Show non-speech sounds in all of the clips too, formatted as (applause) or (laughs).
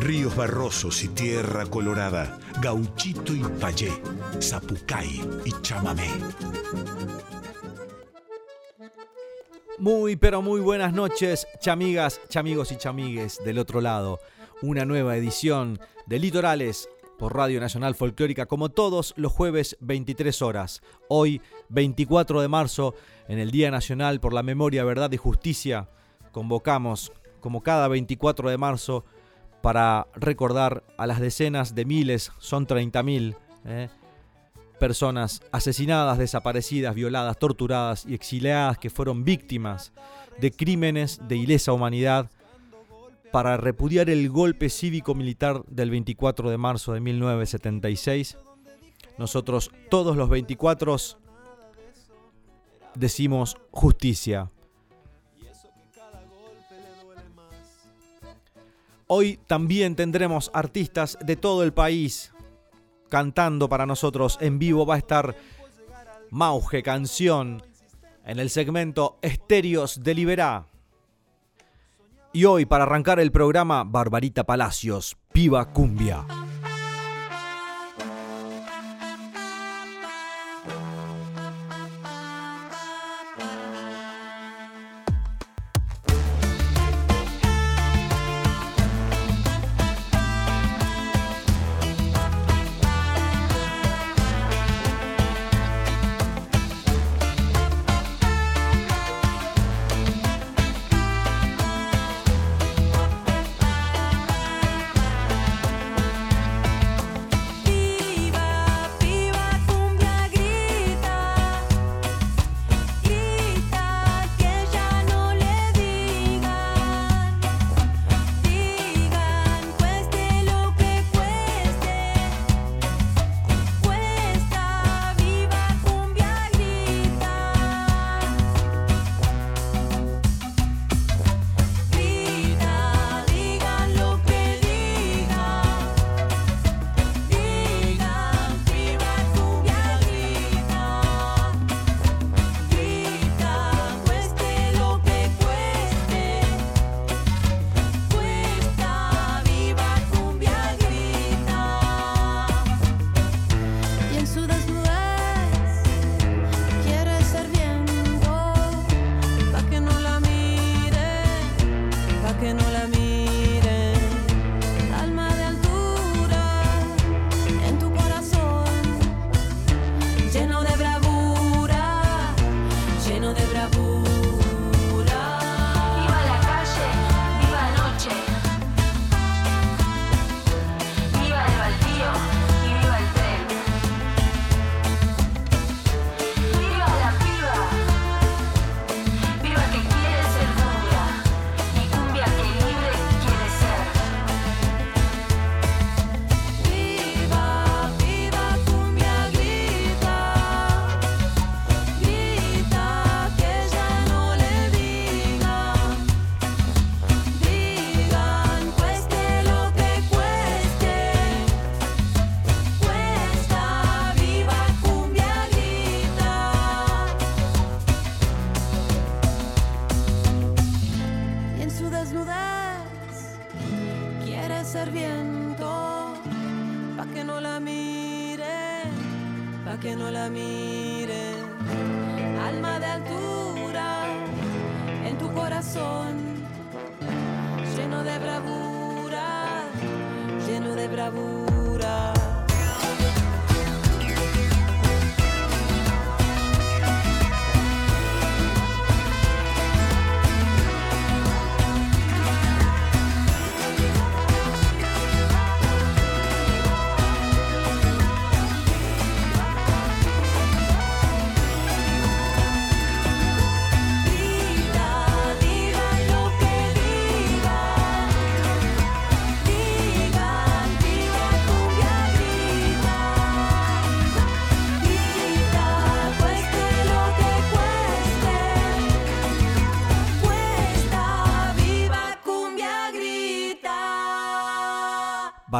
Ríos barrosos y tierra colorada, gauchito y payé, zapucay y chamamé. Muy, pero muy buenas noches, chamigas, chamigos y chamigues del otro lado. Una nueva edición de Litorales por Radio Nacional Folclórica, como todos los jueves 23 horas. Hoy, 24 de marzo, en el Día Nacional por la Memoria, Verdad y Justicia, convocamos, como cada 24 de marzo, para recordar a las decenas de miles, son 30.000 ¿eh? personas asesinadas, desaparecidas, violadas, torturadas y exiliadas que fueron víctimas de crímenes de ilesa humanidad para repudiar el golpe cívico-militar del 24 de marzo de 1976. Nosotros todos los 24 decimos justicia. Hoy también tendremos artistas de todo el país cantando para nosotros. En vivo va a estar Mauge Canción en el segmento Estéreos de Liberá. Y hoy, para arrancar el programa, Barbarita Palacios, Piba Cumbia.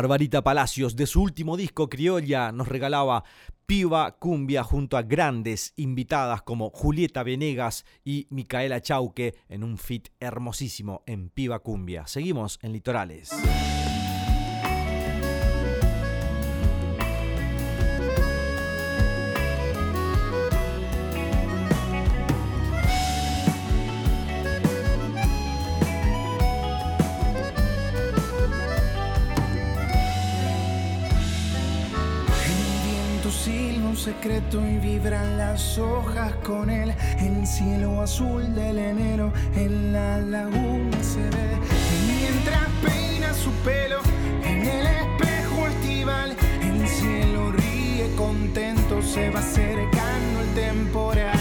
Barbarita Palacios, de su último disco Criolla, nos regalaba Piva Cumbia junto a grandes invitadas como Julieta Venegas y Micaela Chauque en un fit hermosísimo en Piva Cumbia. Seguimos en Litorales. Secreto y vibran las hojas con él. El cielo azul del enero en la laguna se ve. mientras peina su pelo en el espejo estival, el cielo ríe contento, se va acercando el temporal.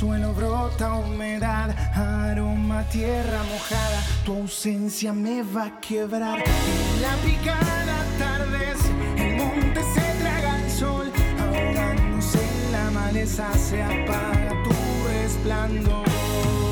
Suelo brota humedad, aroma tierra mojada, tu ausencia me va a quebrar. En la picada tardes, el monte se traga el sol, ahogándose en la maleza se apaga tu resplandor.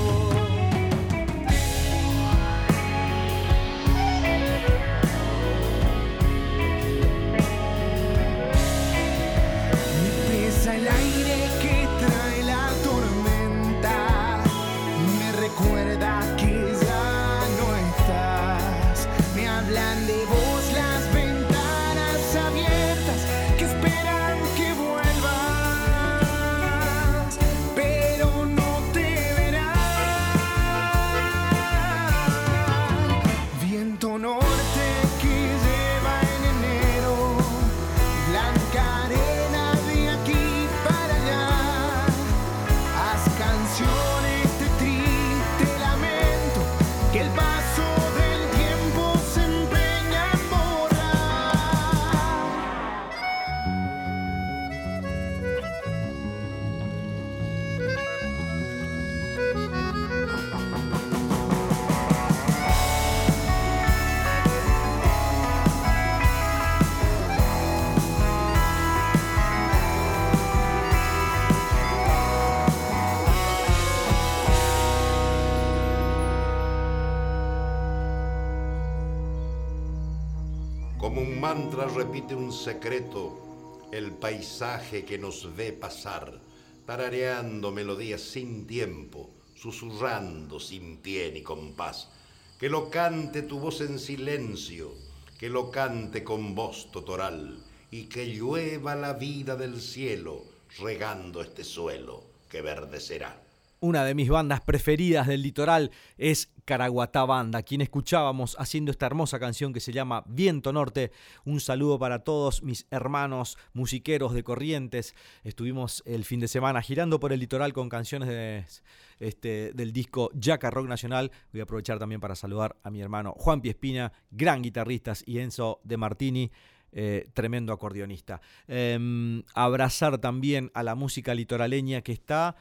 Secreto el paisaje que nos ve pasar, tarareando melodías sin tiempo, susurrando sin pie ni compás. Que lo cante tu voz en silencio, que lo cante con voz totoral, y que llueva la vida del cielo, regando este suelo que verde será. Una de mis bandas preferidas del litoral es Caraguatá Banda, quien escuchábamos haciendo esta hermosa canción que se llama Viento Norte. Un saludo para todos mis hermanos musiqueros de Corrientes. Estuvimos el fin de semana girando por el litoral con canciones este, del disco Jaca Rock Nacional. Voy a aprovechar también para saludar a mi hermano Juan Piespina, gran guitarrista, y Enzo de Martini. Eh, tremendo acordeonista. Em, abrazar también a la música litoraleña que está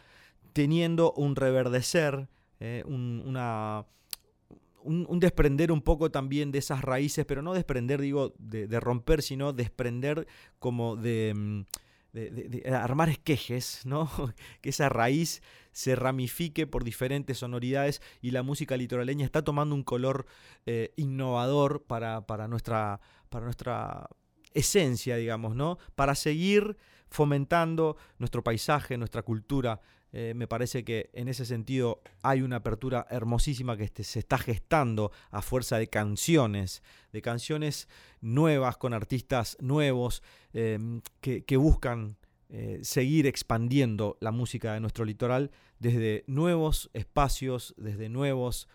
teniendo un reverdecer, eh, un, un, desprender un poco también de esas raíces, pero no desprender, digo, de, romper, sino desprender como de... Mm, armar esquejes, ¿no? (laughs) que esa raíz se ramifique por diferentes sonoridades y la música litoraleña está tomando un color eh, innovador para, para, nuestra, para nuestra esencia, digamos, ¿no? Para seguir fomentando nuestro paisaje, nuestra cultura. Eh, me parece que en ese sentido hay una apertura hermosísima que este, se está gestando a fuerza de canciones, de canciones nuevas con artistas nuevos em, que, buscan eh, seguir expandiendo la música de nuestro litoral desde nuevos espacios, desde nuevos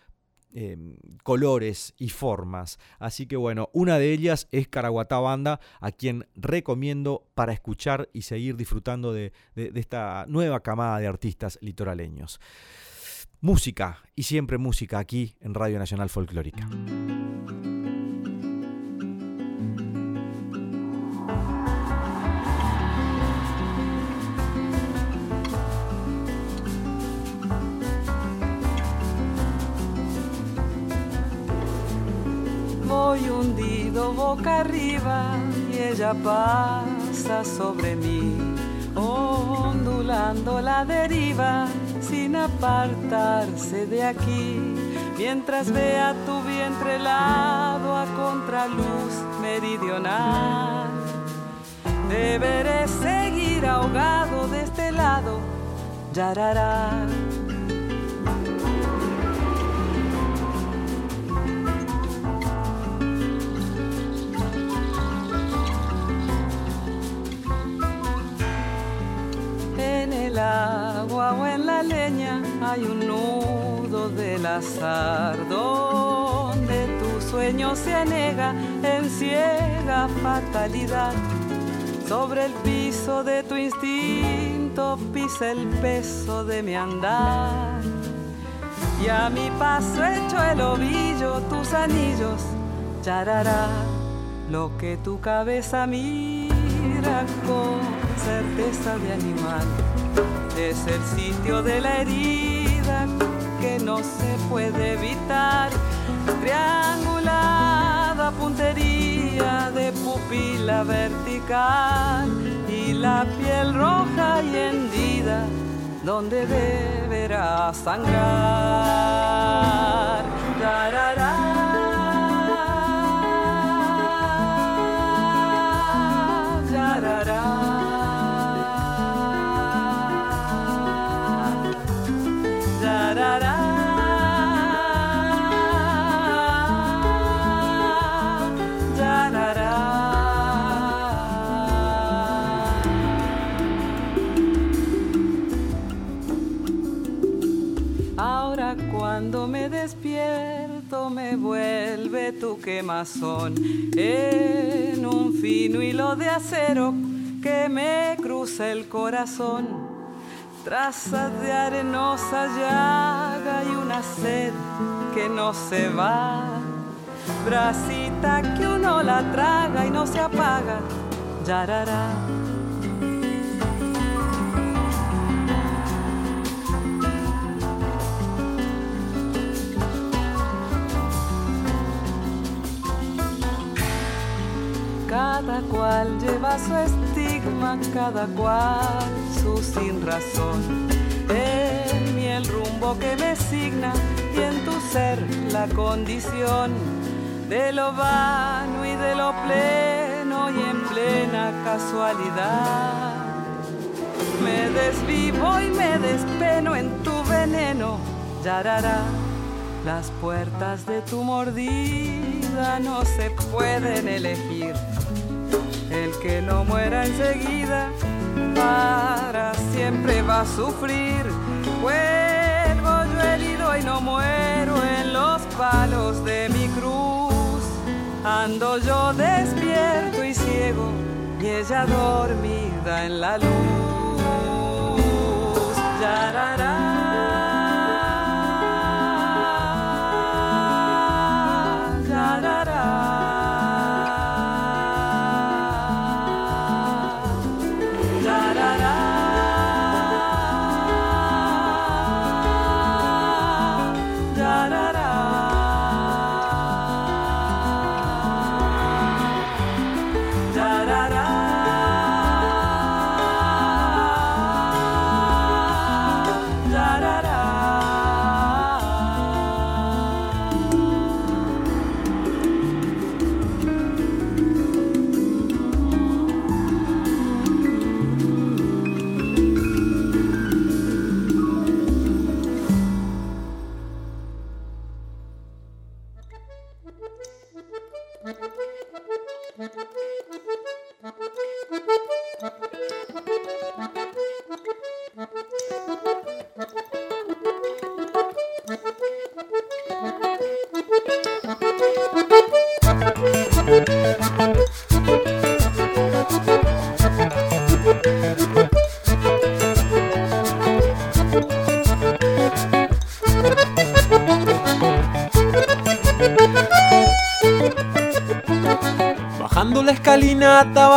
em, colores y formas. Así que bueno, una de ellas es Caraguatá Banda, a quien recomiendo para escuchar y seguir disfrutando de, de esta nueva camada de artistas litoraleños. Música y siempre música aquí en Radio Nacional Folclórica. Hundido boca arriba y ella pasa sobre mí, ondulando la deriva sin apartarse de aquí, mientras vea tu vientre helado a contraluz meridional. Deberé seguir ahogado de este lado, yarará agua o en la leña hay un nudo del azar donde tu sueño se anega en ciega fatalidad. Sobre el piso de tu instinto pisa el peso de mi andar. Y a mi paso hecho el ovillo, tus anillos, charará lo que tu cabeza mira con certeza de animal es el sitio de la herida que no se puede evitar. Triangulada puntería de pupila vertical y la piel roja y hendida donde deberá sangrar. Quemazón en un fino hilo de acero que me cruza el corazón. Trazas de arenosa llaga y una sed que no se va. Bracita que uno la traga y no se apaga. Yarará Cada cual lleva su estigma, cada cual su sin razón. En mí el rumbo que me signa y en tu ser la condición de lo vano y de lo pleno y en plena casualidad. Me desvivo y me despeno en tu veneno, yarará. Las puertas de tu mordida no se pueden elegir el que no muera enseguida, para siempre va a sufrir. Vuelvo yo herido y no muero en los palos de mi cruz. Ando yo despierto y ciego y ella dormida en la luz. la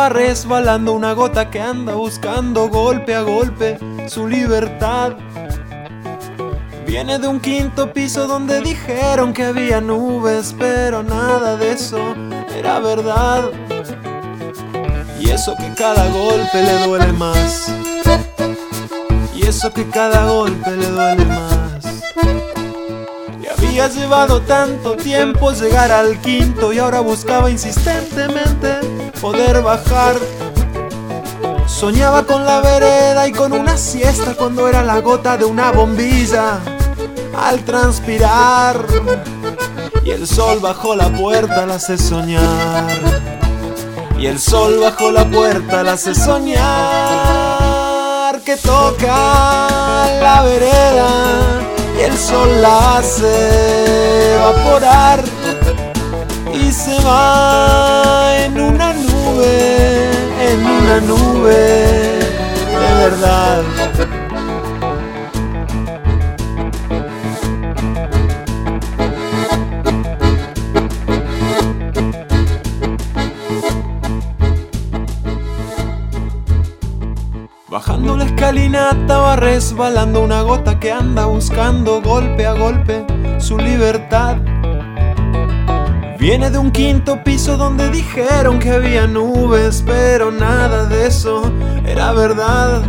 resbalando una gota que anda buscando golpe a golpe su libertad. Viene de un quinto piso donde dijeron que había nubes, pero nada de eso era verdad. Y eso que cada golpe le duele más. Y eso que cada golpe le duele más. Y había llevado tanto tiempo llegar al quinto y ahora buscaba insistentemente poder bajar. Soñaba con la vereda y con una siesta cuando era la gota de una bombilla. Al transpirar y el sol bajo la puerta la hace soñar. Y el sol bajo la puerta la hace soñar que toca la vereda y el sol la hace evaporar y se va en una en una nube de verdad. Bajando la escalinata va resbalando una gota que anda buscando golpe a golpe su libertad. Viene de un quinto piso donde dijeron que había nubes, pero nada de eso era verdad.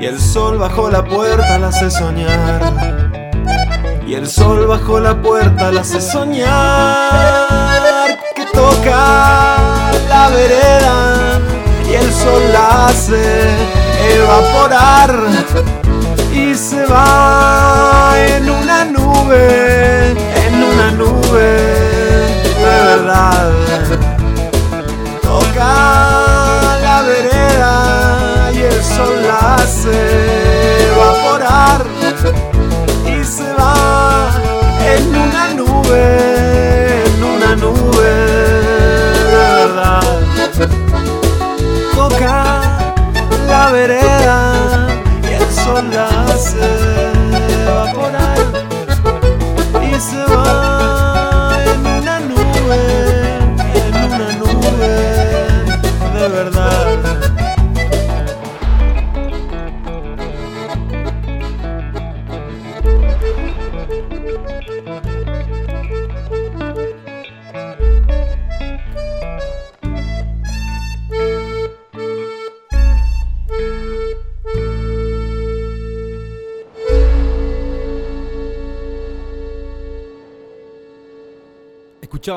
Y el sol bajo la puerta la hace soñar. Y el sol bajo la puerta la hace soñar. Que toca la vereda y el sol la hace evaporar y se va en una nube, en una nube Toca la vereda y el sol la hace evaporar y se va en una nube, en una nube verdad. Toca la vereda y el sol la hace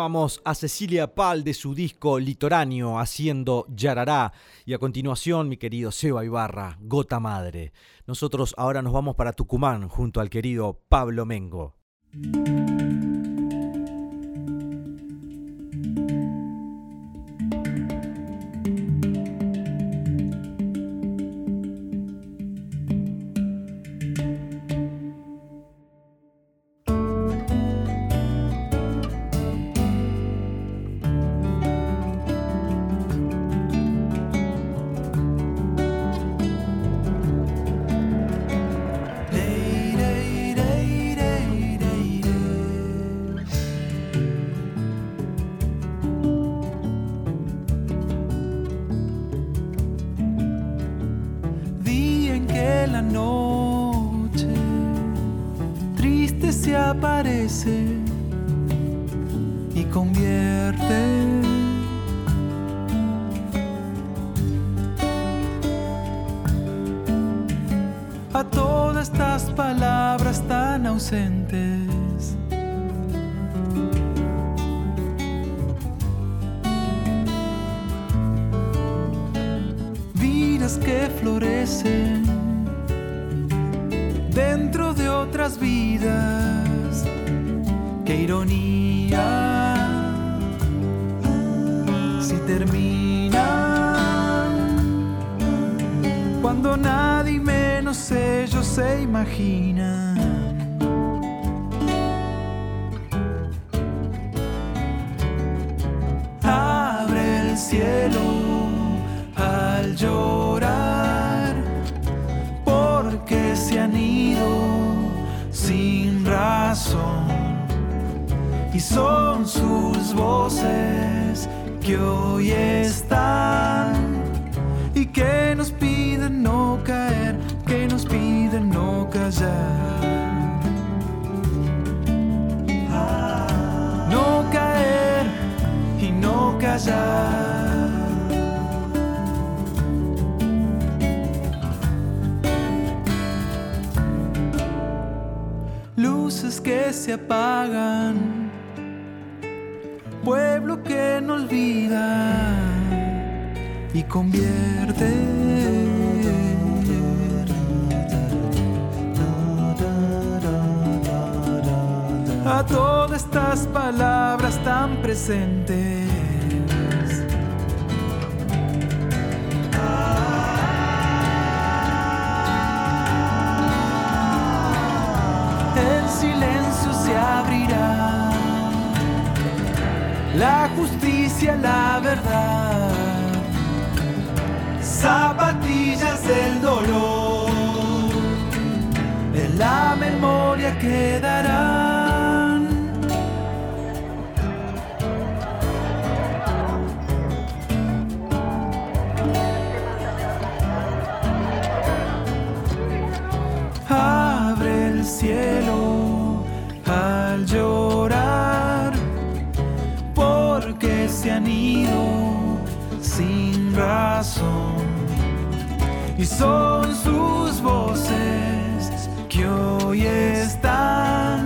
A Cecilia Pal de su disco Litoráneo haciendo Yarará y a continuación mi querido Seba Ibarra, Gota Madre. Nosotros ahora nos vamos para Tucumán junto al querido Pablo Mengo. Que florecen dentro de otras vidas. Qué ironía si termina cuando nadie menos ellos se imagina. Abre el cielo al llorar son sus voces que hoy están y que nos piden no caer, que nos piden no callar. No caer y no callar. Luces que se apagan, que no olvida y convierte. A todas estas palabras tan presentes. La justicia, la verdad. Zapatillas del dolor, en la memoria quedarán. Abre el cielo se han ido sin razón y son sus voces que hoy están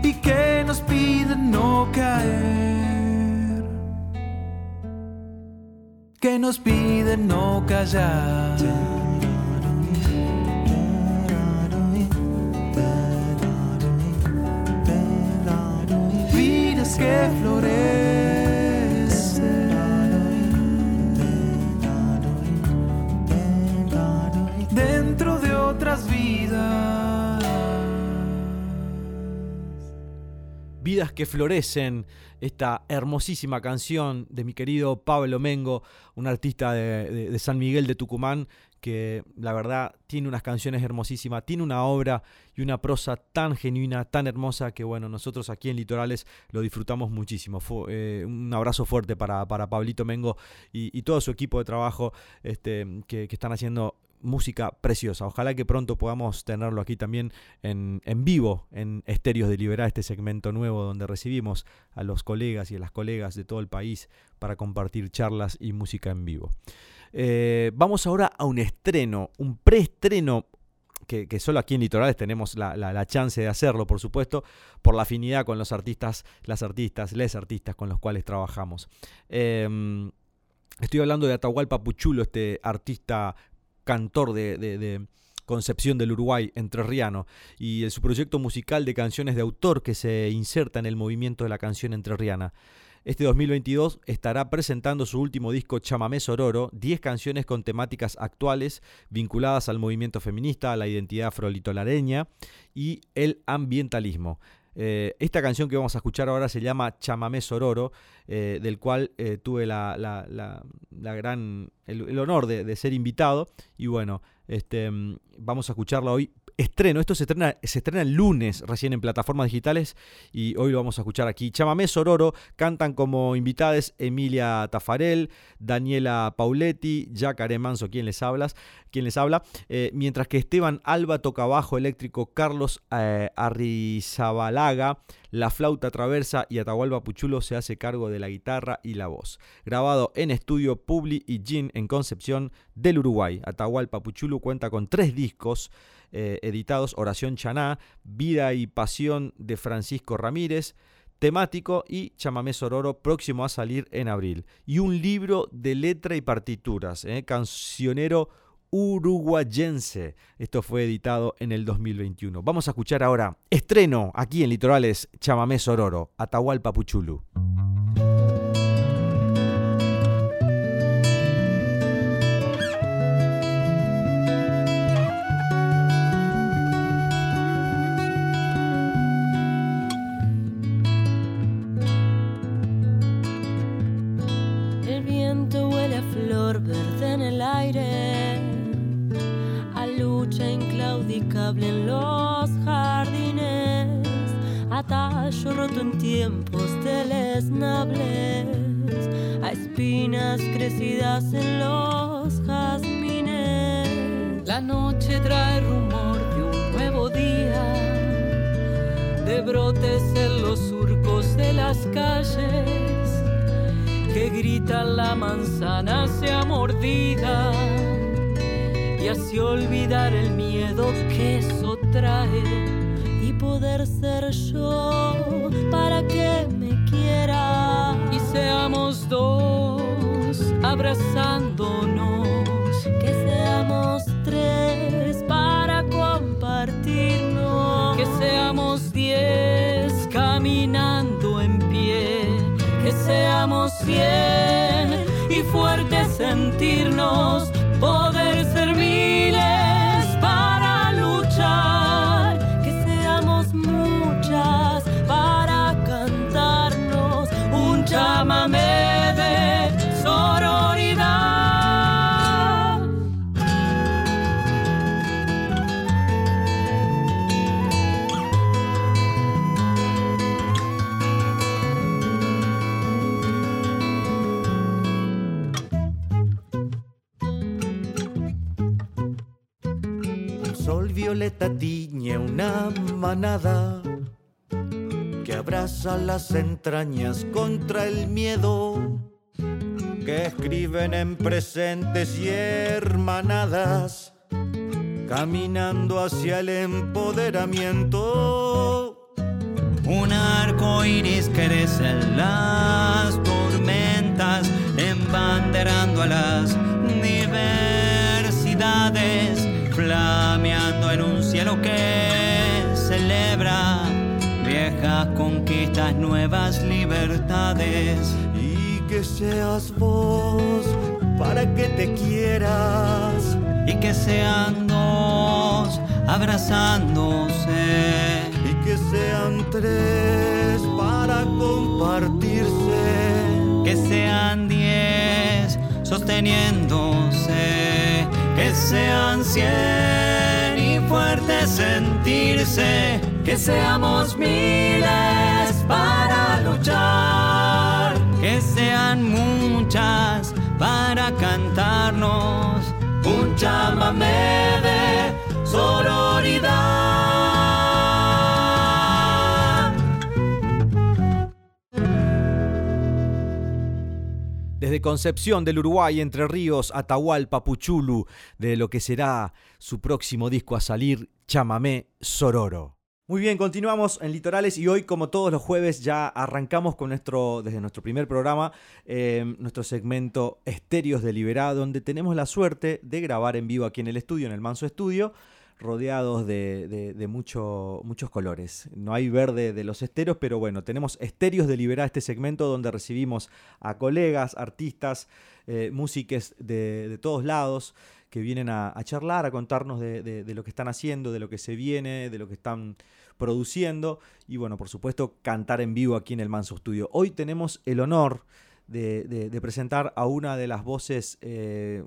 y que nos piden no caer, que nos piden no callar. Que florecen vidas. Que florecen, esta hermosísima canción de mi querido Pablo Mengo, un artista de, San Miguel de Tucumán, que la verdad tiene unas canciones hermosísimas, tiene una obra y una prosa tan genuina, tan hermosa, que bueno, nosotros aquí en Litorales lo disfrutamos muchísimo. Eh, un abrazo fuerte para, para Pablito Mengo y, todo su equipo de trabajo este, que están haciendo música preciosa. Ojalá que pronto podamos tenerlo aquí también en, en vivo, en Estéreos de Liberar, este segmento nuevo donde recibimos a los colegas y a las colegas de todo el país para compartir charlas y música en vivo. Eh, vamos ahora a un estreno, un preestreno que, que solo aquí en Litorales tenemos la, la- la chance de hacerlo, por supuesto, por la afinidad con los artistas, las artistas, les artistas con los cuales trabajamos. Em, estoy hablando de Atahualpa Puchulo, este artista cantor de, Concepción del Uruguay, entrerriano, y su proyecto musical de canciones de autor que se inserta en el movimiento de la canción entrerriana. Este 2022 estará presentando su último disco Chamamé Sororo, 10 canciones con temáticas actuales vinculadas al movimiento feminista, a la identidad afrolitolareña y el ambientalismo. Eh, esta canción que vamos a escuchar ahora se llama Chamamé Sororo, eh, del cual eh, tuve la, la- la- la gran, el, honor de, de ser invitado. Y bueno, este, mm, vamos a escucharla hoy. Estreno, esto se estrena, se estrena el lunes recién en plataformas digitales y hoy lo vamos a escuchar aquí. Chamamé Sororo cantan como invitadas Emilia Tafarel, Daniela Pauletti, Jacare Manso, quien les hablas, quien les habla, eh, mientras que Esteban Alba toca bajo eléctrico, Carlos eh, Arrizabalaga, la flauta traversa y Atahualpa Puchulo se hace cargo de la guitarra y la voz. Grabado en estudio Publi y Gin en Concepción del Uruguay. Atahualpa Puchulo cuenta con tres discos eh, editados, Oración Chaná, Vida y Pasión de Francisco Ramírez, temático y Chamamé Sororo próximo a salir en abril. Y un libro de letra y partituras, eh, cancionero uruguayense. Esto fue editado en el 2021. Vamos a escuchar ahora estreno aquí en Litorales Chamamé Sororo, Atahualpa Puchulu. Violeta tiñe una manada que abraza las entrañas contra el miedo, que escriben en presentes y hermanadas, caminando hacia el empoderamiento. Un arco iris crece en las tormentas, embanderando a las viejas conquistas, nuevas libertades. Y que seas vos para que te quieras. Y que sean dos abrazándose. Y que sean tres para compartirse. Que sean diez sosteniéndose. Que sean cien y fuertes sentirse. Que seamos miles para luchar, Que sean muchas para cantarnos. un chamamé de sororidad. Desde Concepción del Uruguay, Entre Ríos, Atahualpa, Puchulu, de lo que será su próximo disco a salir, Chamamé Sororo. Muy bien, continuamos en Litorales y hoy, como todos los jueves, ya arrancamos con nuestro, desde nuestro primer programa, eh, nuestro segmento Estéreos de Liberá, donde tenemos la suerte de grabar en vivo aquí en el estudio, en el Manso Estudio, rodeados de, de- de mucho- muchos colores. No hay verde de los estéreos, pero bueno, tenemos Estéreos de Liberá, este segmento donde recibimos a colegas, artistas, eh, músiques de, de todos lados que vienen a, charlar, a contarnos de, lo que están haciendo, de lo que se viene, de lo que están produciendo y bueno, por supuesto, cantar en vivo aquí en el Manso Studio. Hoy tenemos el honor de, presentar a una de las voces eh,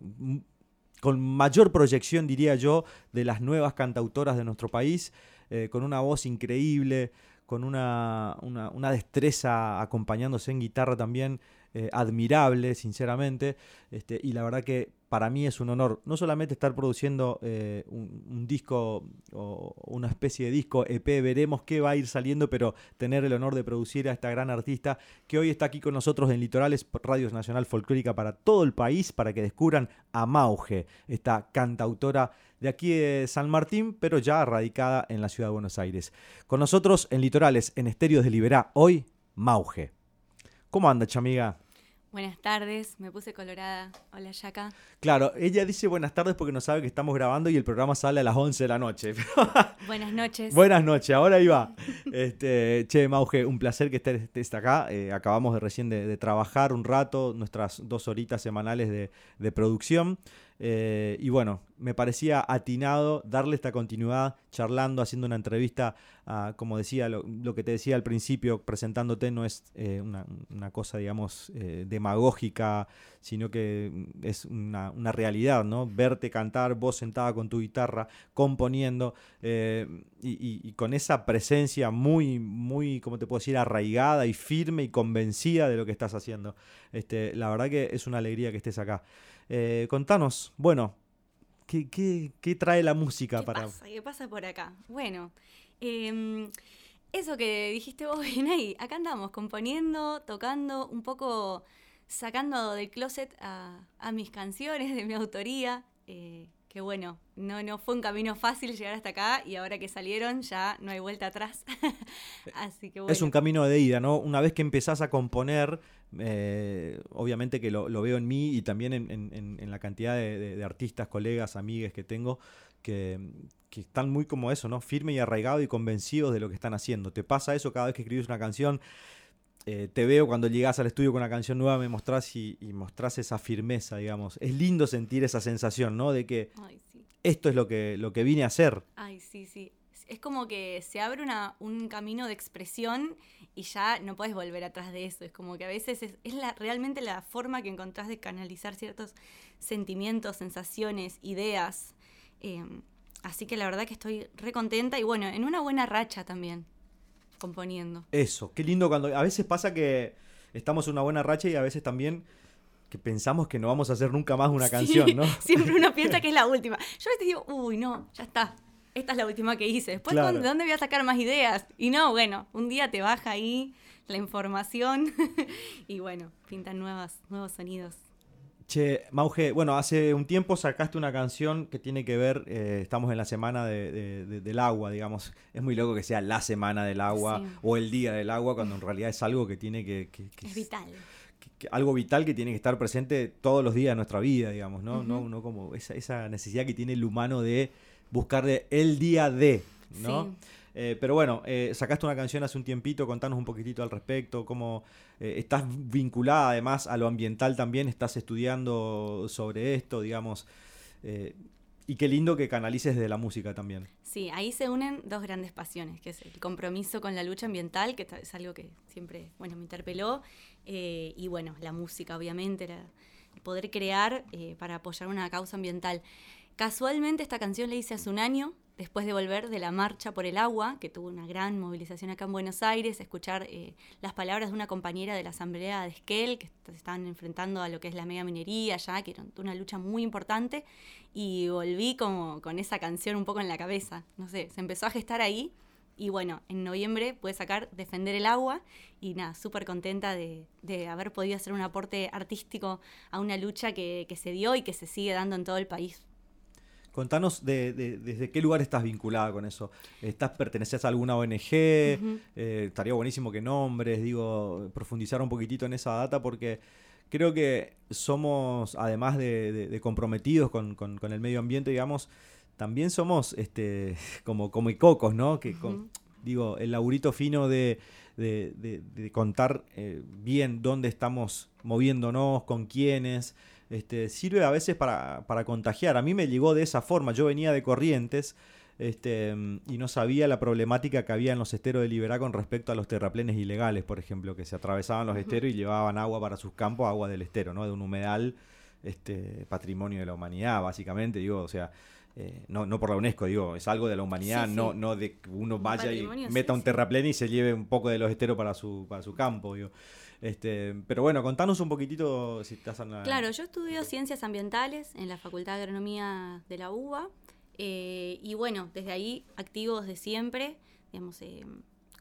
con mayor proyección, diría yo, de las nuevas cantautoras de nuestro país, eh, con una voz increíble, con una- una destreza acompañándose en guitarra también eh, admirable, sinceramente. Este, y la verdad que para mí es un honor no solamente estar produciendo eh, un, disco o una especie de disco EP, veremos qué va a ir saliendo, pero tener el honor de producir a esta gran artista que hoy está aquí con nosotros en Litorales, Radio Nacional Folclórica para todo el país, para que descubran a Mauge, esta cantautora de aquí de San Martín, pero ya radicada en la ciudad de Buenos Aires. Con nosotros en Litorales, en Estéreos de Liberá, hoy Mauge. ¿Cómo anda, chamiga? Buenas tardes, me puse colorada. Hola, Yaka. Claro, ella dice buenas tardes porque no sabe que estamos grabando y el programa sale a las 11 de la noche. (laughs) Buenas noches. Buenas noches, ahora iba. Este, che, Mauge, un placer que estés, estés acá. Eh, acabamos de recién de, de trabajar un rato, nuestras dos horitas semanales de, de producción. Eh, y bueno, me parecía atinado darle esta continuidad, charlando, haciendo una entrevista, a, como decía, lo, que te decía al principio, presentándote no es eh, una, cosa, digamos, eh, demagógica, sino que es una, realidad, ¿no? Verte cantar, vos sentada con tu guitarra, componiendo, y, con esa presencia muy, muy, ¿cómo te puedo decir?, arraigada y firme y convencida de lo que estás haciendo. Este, la verdad que es una alegría que estés acá. Eh, contanos, bueno, ¿qué, qué, trae la música ¿Qué para...? Pasa? ¿Qué pasa por acá? Bueno, em, eso que dijiste vos (laughs) bien ahí, acá andamos componiendo, tocando, un poco sacando del closet a, mis canciones de mi autoría. Eh, que bueno, no, no fue un camino fácil llegar hasta acá y ahora que salieron ya no hay vuelta atrás. (laughs) Así que bueno. Es un camino de ida, ¿no? Una vez que empezás a componer, eh, obviamente que lo, veo en mí y también en, la cantidad de, artistas, colegas, amigues que tengo, que, están muy como eso, ¿no? Firme y arraigado y convencidos de lo que están haciendo. ¿Te pasa eso cada vez que escribes una canción? Eh, te veo cuando llegas al estudio con una canción nueva, me mostrás y, mostrás esa firmeza, digamos. Es lindo sentir esa sensación, ¿no? De que esto es lo que, lo que vine a hacer. Ay, sí, sí. Es como que se abre una, un camino de expresión y ya no puedes volver atrás de eso. Es como que a veces es, la, realmente la forma que encontrás de canalizar ciertos sentimientos, sensaciones, ideas. Em, así que la verdad que estoy re contenta y bueno, en una buena racha también componiendo. Eso, qué lindo cuando a veces pasa que estamos en una buena racha y a veces también que pensamos que no vamos a hacer nunca más una canción, ¿no? (laughs) Siempre uno piensa que es la (laughs) última. Yo a veces digo, uy, no, ya está. Esta es la última que hice. Después, ¿de dónde voy a sacar más ideas? Y no, bueno, un día te baja ahí la información (laughs) y bueno, pintan nuevas, nuevos sonidos. Che, Mauge, bueno, hace un tiempo sacaste una canción que tiene que ver, eh, estamos en la semana del agua, digamos. Es muy loco que sea la semana del agua o el día del agua, cuando en realidad es algo que tiene que... es vital. algo vital que tiene que estar presente todos los días de nuestra vida, digamos, ¿no? no, como esa, esa, necesidad que tiene el humano de buscar el día de, ¿no? Eh, pero bueno, eh, sacaste una canción hace un tiempito, contanos un poquitito al respecto, cómo eh, estás vinculada además a lo ambiental también, estás estudiando sobre esto, digamos, y qué lindo que canalices de la música también. Sí, ahí se unen dos grandes pasiones, que es el compromiso con la lucha ambiental, que es algo que siempre, bueno, me interpeló, y bueno, la música, obviamente, poder crear para apoyar una causa ambiental. Casualmente esta canción la hice hace un año, después de volver de la marcha por el agua, que tuvo una gran movilización acá en Buenos Aires, escuchar eh, las palabras de una compañera de la asamblea de Esquel, que se estaban enfrentando a lo que es la mega minería ya, que era una lucha muy importante, y volví como con esa canción un poco en la cabeza, no sé, se empezó a gestar ahí, y bueno, en noviembre pude sacar Defender el agua, y nada, súper contenta de, haber podido hacer un aporte artístico a una lucha que se dio y que se sigue dando en todo el país. Contanos de, desde qué lugar estás vinculada con eso. ¿Estás perteneces a alguna ONG? Eh, estaría buenísimo que nombres, digo, profundizar un poquitito en esa data porque creo que somos, además de, comprometidos con, el medio ambiente, digamos, también somos este, (laughs) como, como cocos, ¿no? Que digo, el laburito fino de, contar eh, bien dónde estamos moviéndonos, con quiénes. Este, sirve a veces para, contagiar. A mí me llegó de esa forma. Yo venía de Corrientes este, y no sabía la problemática que había en los esteros de Liberá con respecto a los terraplenes ilegales, por ejemplo, que se atravesaban los esteros y llevaban agua para sus campos, agua del estero, ¿no? De un humedal, este, patrimonio de la humanidad, básicamente, digo, o sea. Eh, no, no por la UNESCO, digo, es algo de la humanidad, No, no de que uno vaya y meta un terraplén y se lleve un poco de los esteros para su, para su campo. Digo. Este, pero bueno, contanos un poquitito si estás en la... Claro, yo estudio ciencias ambientales en la Facultad de Agronomía de la UBA. Eh, y bueno, desde ahí activos de siempre, digamos, eh,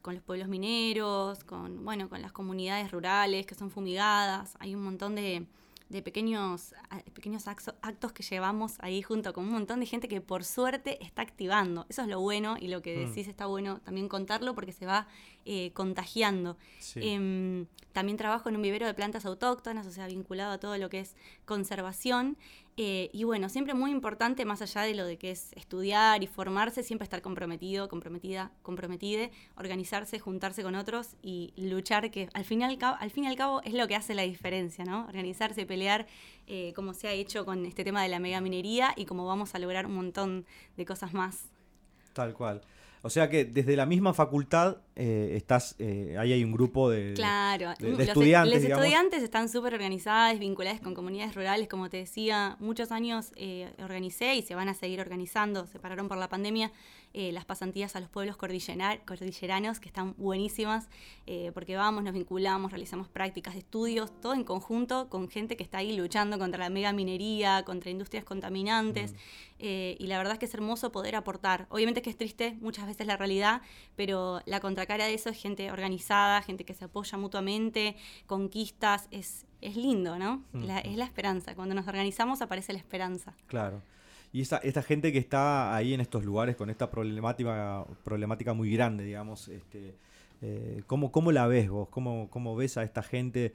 con los pueblos mineros, con, bueno, con las comunidades rurales que son fumigadas. Hay un montón de, de pequeños, pequeños actos que llevamos ahí junto con un montón de gente que por suerte está activando. Eso es lo bueno y lo que mm. decís está bueno también contarlo porque se va eh, contagiando. Em, también trabajo en un vivero de plantas autóctonas, o sea, vinculado a todo lo que es conservación. Eh, y bueno, siempre muy importante, más allá de lo de que es estudiar y formarse, siempre estar comprometido, comprometida, comprometide, organizarse, juntarse con otros y luchar, que al fin y al cabo, fin al cabo es lo que hace la diferencia, ¿no? Organizarse, pelear, eh, como se ha hecho con este tema de la mega minería y como vamos a lograr un montón de cosas más. Tal cual. O sea que desde la misma facultad eh, estás, eh, ahí hay un grupo de, claro. de- de Los- estudiantes. Los digamos. estudiantes están súper organizados, vinculados con comunidades rurales, como te decía, muchos años eh, organicé y se van a seguir organizando, se pararon por la pandemia, eh, las pasantías a los pueblos cordilleranos, que están buenísimas, eh, porque vamos, nos vinculamos, realizamos prácticas de estudios, todo en conjunto con gente que está ahí luchando contra la mega minería, contra industrias contaminantes, eh, y la verdad es que es hermoso poder aportar. Obviamente que es triste muchas veces la realidad, pero la contracara de eso es gente organizada, gente que se apoya mutuamente, conquistas, es, es lindo, ¿no? La- es la esperanza. Cuando nos organizamos aparece la esperanza. Claro. Y esta, esta gente que está ahí en estos lugares con esta problemática, problemática muy grande, digamos, este, eh, ¿cómo, cómo la ves vos? ¿Cómo, cómo ves a esta gente?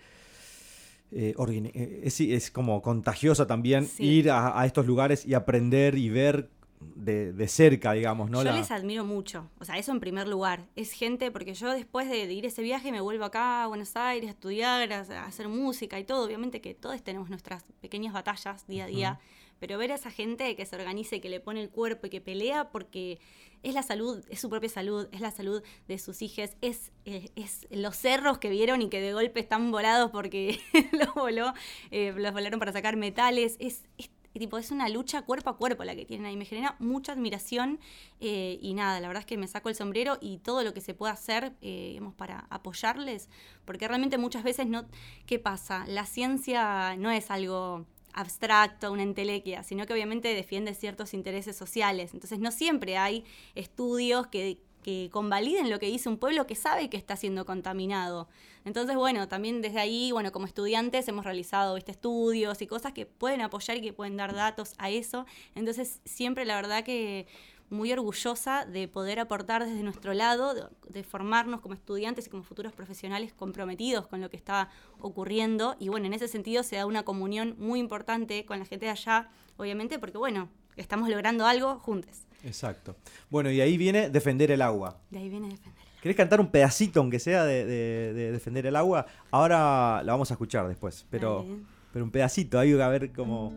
Eh, eh, es, es como contagiosa también Sí. ir a, a estos lugares y aprender y ver de, de cerca, digamos, ¿no? yo La- les admiro mucho, o sea, eso en primer lugar. Es gente, porque yo después de, de ir a ese viaje me vuelvo acá a Buenos Aires a estudiar, a, a hacer música y todo. Obviamente que todos tenemos nuestras pequeñas batallas día a día, pero ver a esa gente que se organiza y que le pone el cuerpo y que pelea porque es la salud, es su propia salud, es la salud de sus hijos, es, eh, es los cerros que vieron y que de golpe están volados porque (laughs) los voló, eh, los volaron para sacar metales, es, es tipo, es una lucha cuerpo a cuerpo la que tienen ahí. Me genera mucha admiración eh, y nada, la verdad es que me saco el sombrero y todo lo que se pueda hacer, eh, digamos, para apoyarles, porque realmente muchas veces no, ¿qué pasa? La ciencia no es algo abstracto, una entelequia, sino que obviamente defiende ciertos intereses sociales. Entonces no siempre hay estudios que, que convaliden lo que dice un pueblo que sabe que está siendo contaminado. Entonces, bueno, también desde ahí, bueno, como estudiantes hemos realizado ¿viste? estudios y cosas que pueden apoyar y que pueden dar datos a eso. Entonces, siempre la verdad que muy orgullosa de poder aportar desde nuestro lado, de, de formarnos como estudiantes y como futuros profesionales comprometidos con lo que está ocurriendo. Y bueno, en ese sentido se da una comunión muy importante con la gente de allá, obviamente, porque bueno, estamos logrando algo juntos. Exacto. Bueno, y ahí viene defender el agua. De ahí viene defender. ¿Querés cantar un pedacito, aunque sea, de, de- de defender el agua? Ahora la vamos a escuchar después, pero, Dale. pero un pedacito, ahí a ver cómo...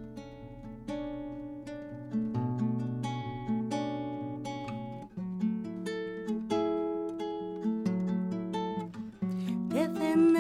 Defender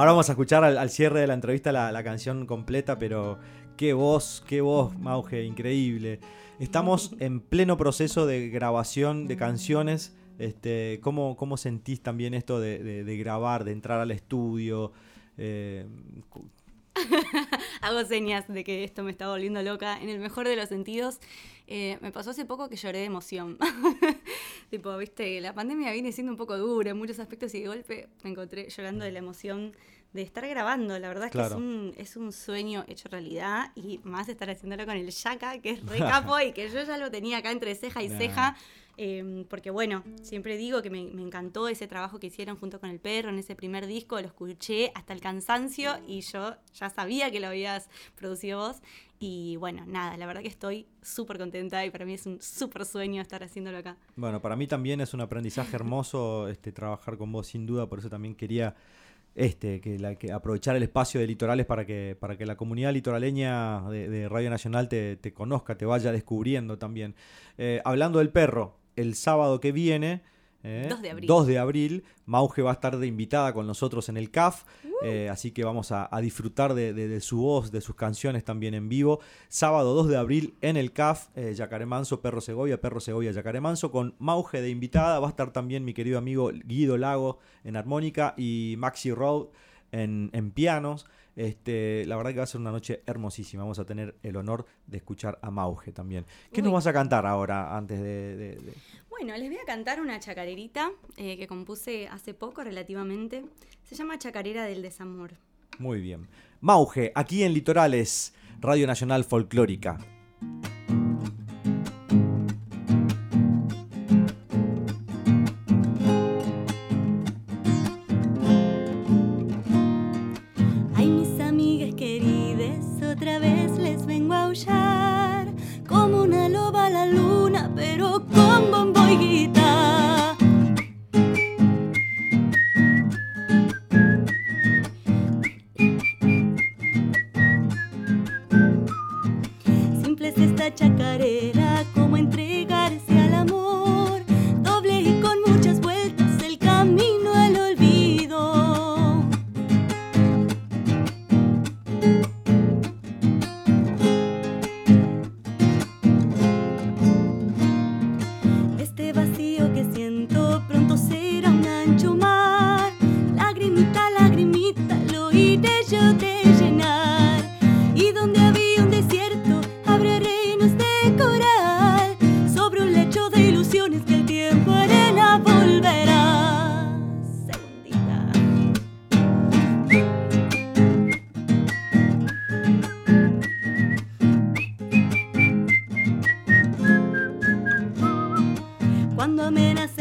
Ahora vamos a escuchar al, cierre de la entrevista la, canción completa, pero qué voz, qué voz, Mauge, increíble. Estamos en pleno proceso de grabación de canciones. Este, ¿cómo, ¿Cómo sentís también esto de, grabar, de entrar al estudio? Eh, (laughs) Hago señas de que esto me está volviendo loca en el mejor de los sentidos. Eh, me pasó hace poco que lloré de emoción. (laughs) tipo, viste, la pandemia viene siendo un poco dura en muchos aspectos y de golpe me encontré llorando de la emoción de estar grabando. La verdad es que Claro. es un, es un sueño hecho realidad y más estar haciéndolo con el Yaka, que es (laughs) re capo y que yo ya lo tenía acá entre ceja y Nah. ceja. Eh, porque bueno, siempre digo que me, me encantó ese trabajo que hicieron junto con el perro en ese primer disco, lo escuché hasta el cansancio y yo ya sabía que lo habías producido vos. Y bueno, nada, la verdad que estoy súper contenta y para mí es un súper sueño estar haciéndolo acá. Bueno, para mí también es un aprendizaje hermoso este, trabajar con vos, sin duda, por eso también quería este, que, aprovechar el espacio de Litorales para que, para que la comunidad litoraleña de, Radio Nacional te, te conozca, te vaya descubriendo también. Eh, hablando del perro, el sábado que viene, eh, 2 de abril. 2 de abril, Mauge va a estar de invitada con nosotros en el CAF, eh, así que vamos a, a disfrutar de, de- de su voz, de sus canciones también en vivo. Sábado 2 de abril en el CAF, eh, Yacaré Manso, Perro Segovia, Perro Segovia, Yacaré Manso, con Mauge de invitada. Va a estar también mi querido amigo Guido Lago en armónica y Maxi Road en, en pianos. Este, la verdad que va a ser una noche hermosísima. Vamos a tener el honor de escuchar a Mauge también. ¿Qué nos vas a cantar ahora antes de- de- de, Bueno, les voy a cantar una chacarerita eh, que compuse hace poco relativamente. Se llama Chacarera del Desamor. Muy bien. Mauge, aquí en Litorales, Radio Nacional Folclórica. Cuando amenace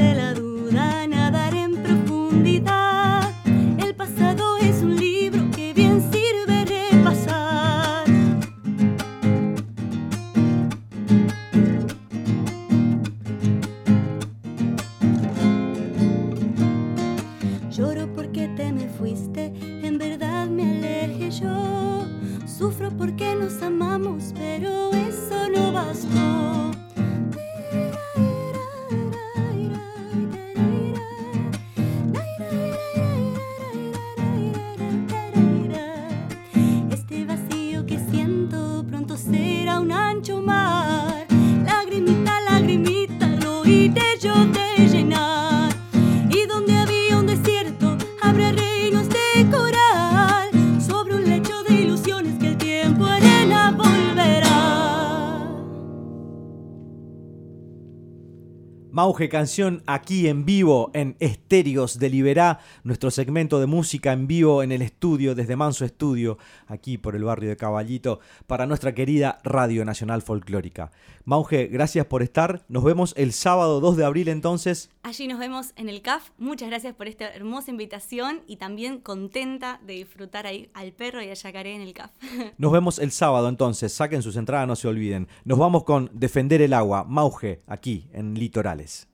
Mauge Canción aquí en vivo en Estéreos de Liberá, nuestro segmento de música en vivo en el estudio, desde Manso Estudio, aquí por el barrio de Caballito, para nuestra querida Radio Nacional Folclórica. Mauge, gracias por estar. Nos vemos el sábado 2 de abril entonces. Allí nos vemos en el CAF. Muchas gracias por esta hermosa invitación y también contenta de disfrutar ahí al perro y a Yacaré en el CAF. (laughs) Nos vemos el sábado entonces. Saquen sus entradas, no se olviden. Nos vamos con Defender el Agua, Mauge, aquí en Litorales.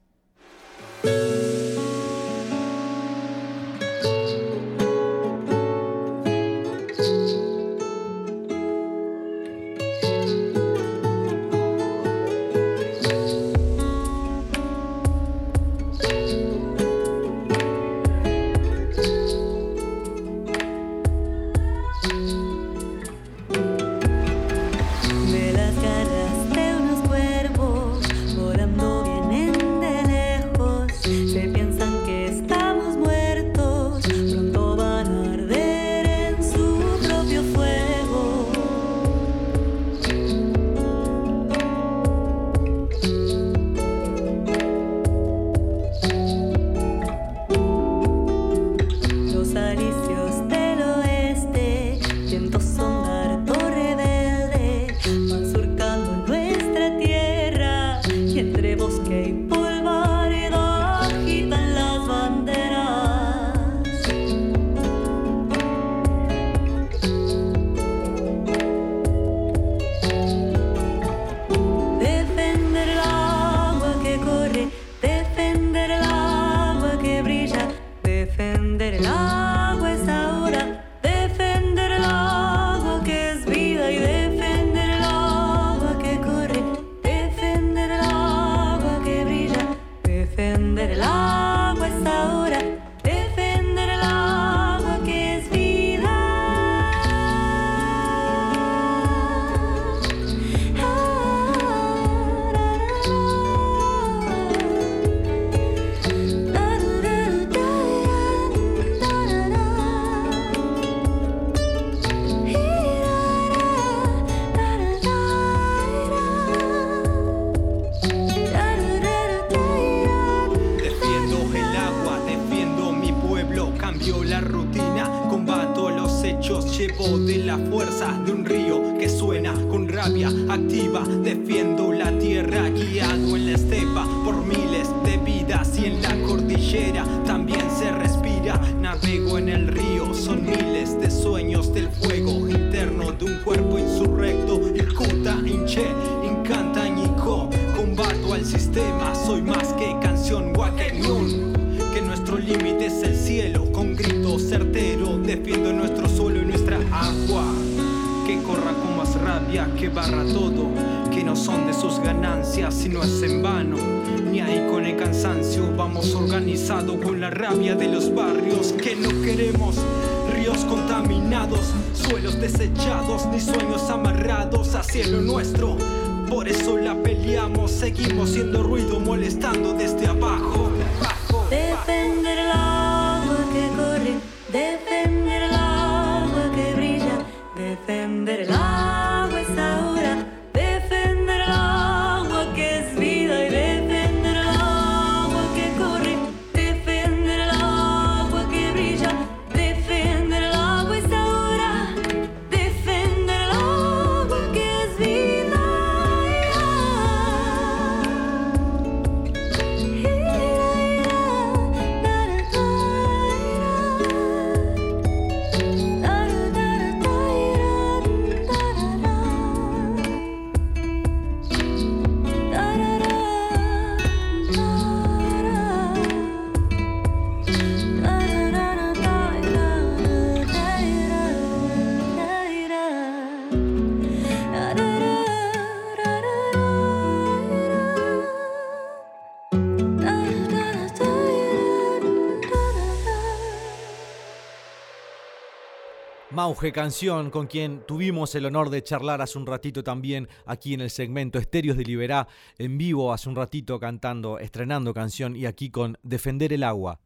Llevo de la fuerza de un río que suena con rabia activa. Defiendo la tierra guiado en la estepa por miles de vidas y en la cordillera también barra todo. Que no son de sus ganancias, y no es en vano. Ni ahí con el cansancio, vamos organizado con la rabia de los barrios que no queremos. Ríos contaminados, suelos desechados, ni sueños amarrados a cielo nuestro. Por eso la peleamos, seguimos siendo ruido, molestando desde abajo. Mauge Canción, con quien tuvimos el honor de charlar hace un ratito también aquí en el segmento Estéreos de Liberá, en vivo hace un ratito cantando, estrenando canción y aquí con Defender el Agua.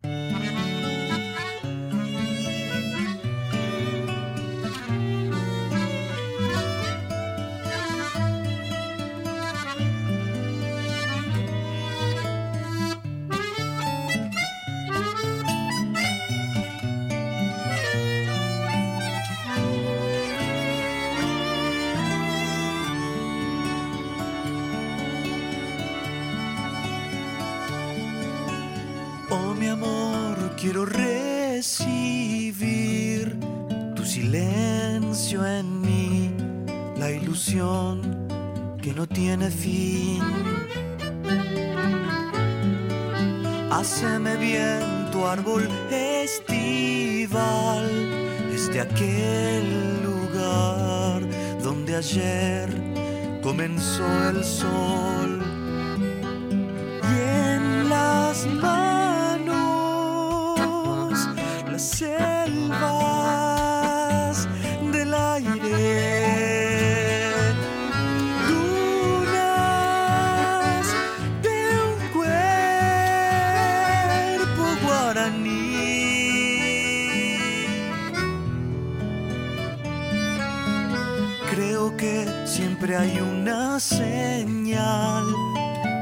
Creo que siempre hay una señal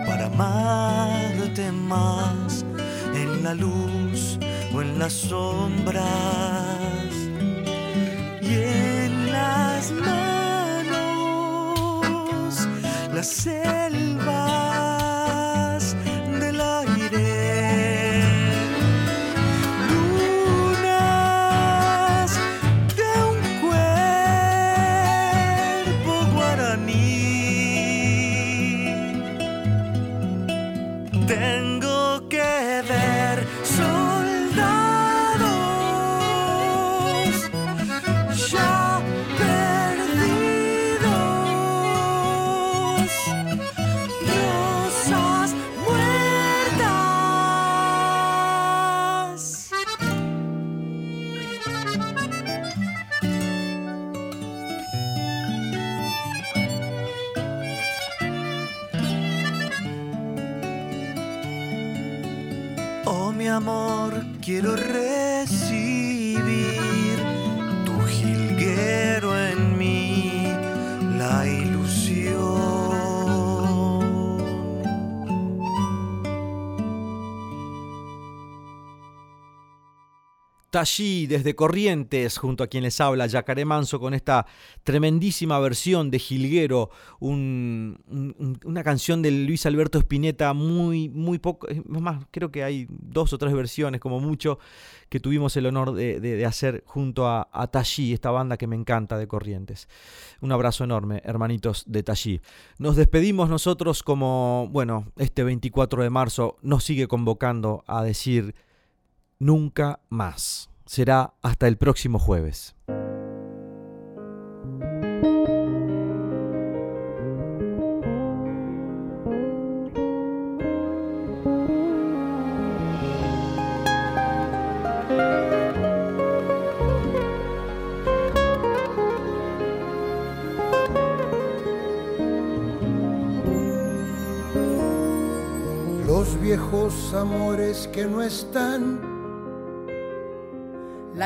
para amarte más en la luz o en las sombras. Y en las manos las selvas Tallí desde Corrientes, junto a quien les habla Yacaré Manso, con esta tremendísima versión de Gilguero, un- un- una canción de Luis Alberto Spinetta muy, muy poco, es más, creo que hay dos o tres versiones como mucho que tuvimos el honor de hacer junto a, a Tallí, esta banda que me encanta de Corrientes. Un abrazo enorme, hermanitos de Tallí. Nos despedimos nosotros como, bueno, este 24 de marzo nos sigue convocando a decir nunca más. Será hasta el próximo jueves. Los viejos amores que no están,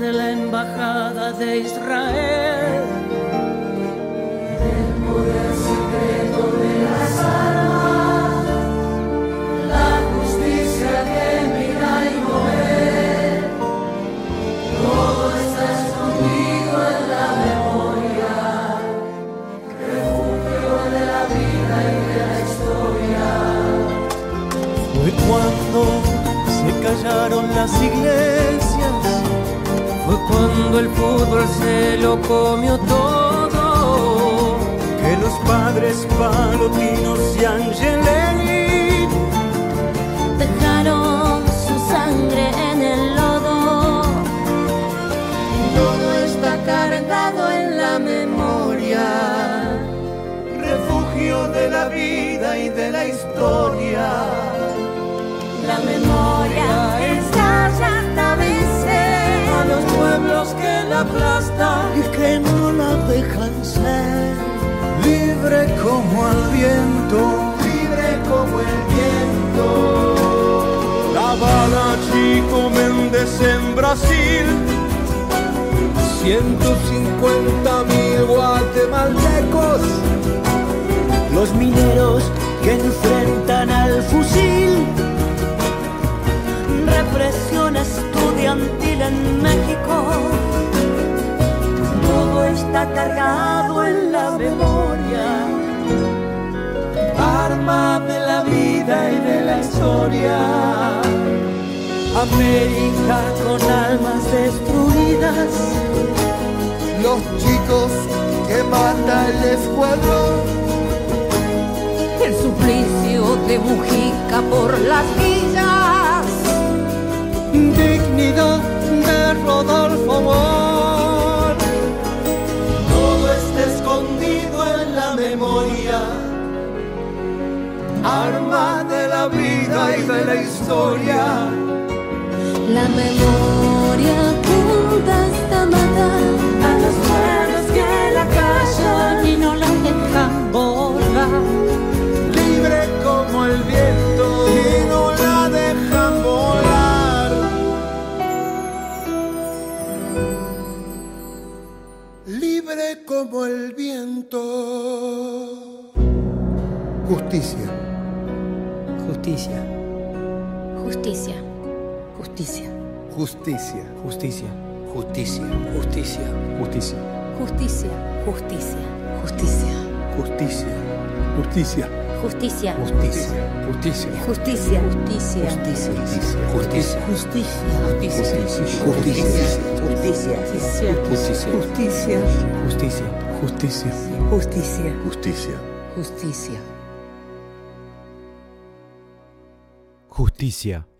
De la embajada de Israel. comió todo, que los padres palotinos y Angeleni dejaron su sangre en el lodo. y Todo está cargado en la memoria, refugio de la vida y de la historia. Que no la dejan ser. Libre como el viento, libre como el viento. La Habana, Chico Méndez en Brasil. 150 mil guatemaltecos, los mineros que enfrentan al fusil. América con almas destruidas. Los chicos que mata el escuadrón. El suplicio de Mujica por las villas. Dignidad de Rodolfo Amor. Todo está escondido en la memoria. Arma de la vida y de la historia. La memoria apunta hasta matar a los pueblos que la callan y no la dejan volar. Libre como el viento y no la dejan volar. Libre como el viento. Justicia, justicia. Justicia, Justicia. justicia, Justicia. justicia, Justicia. Justicia. justicia, justicia, Justicia. Justicia. Justicia. Justicia. Justicia. Justicia. Justicia. Justicia. Justicia. justicia, Justicia. justicia, Justicia. justicia, Justicia. justicia, Justicia. justicia. Justicia.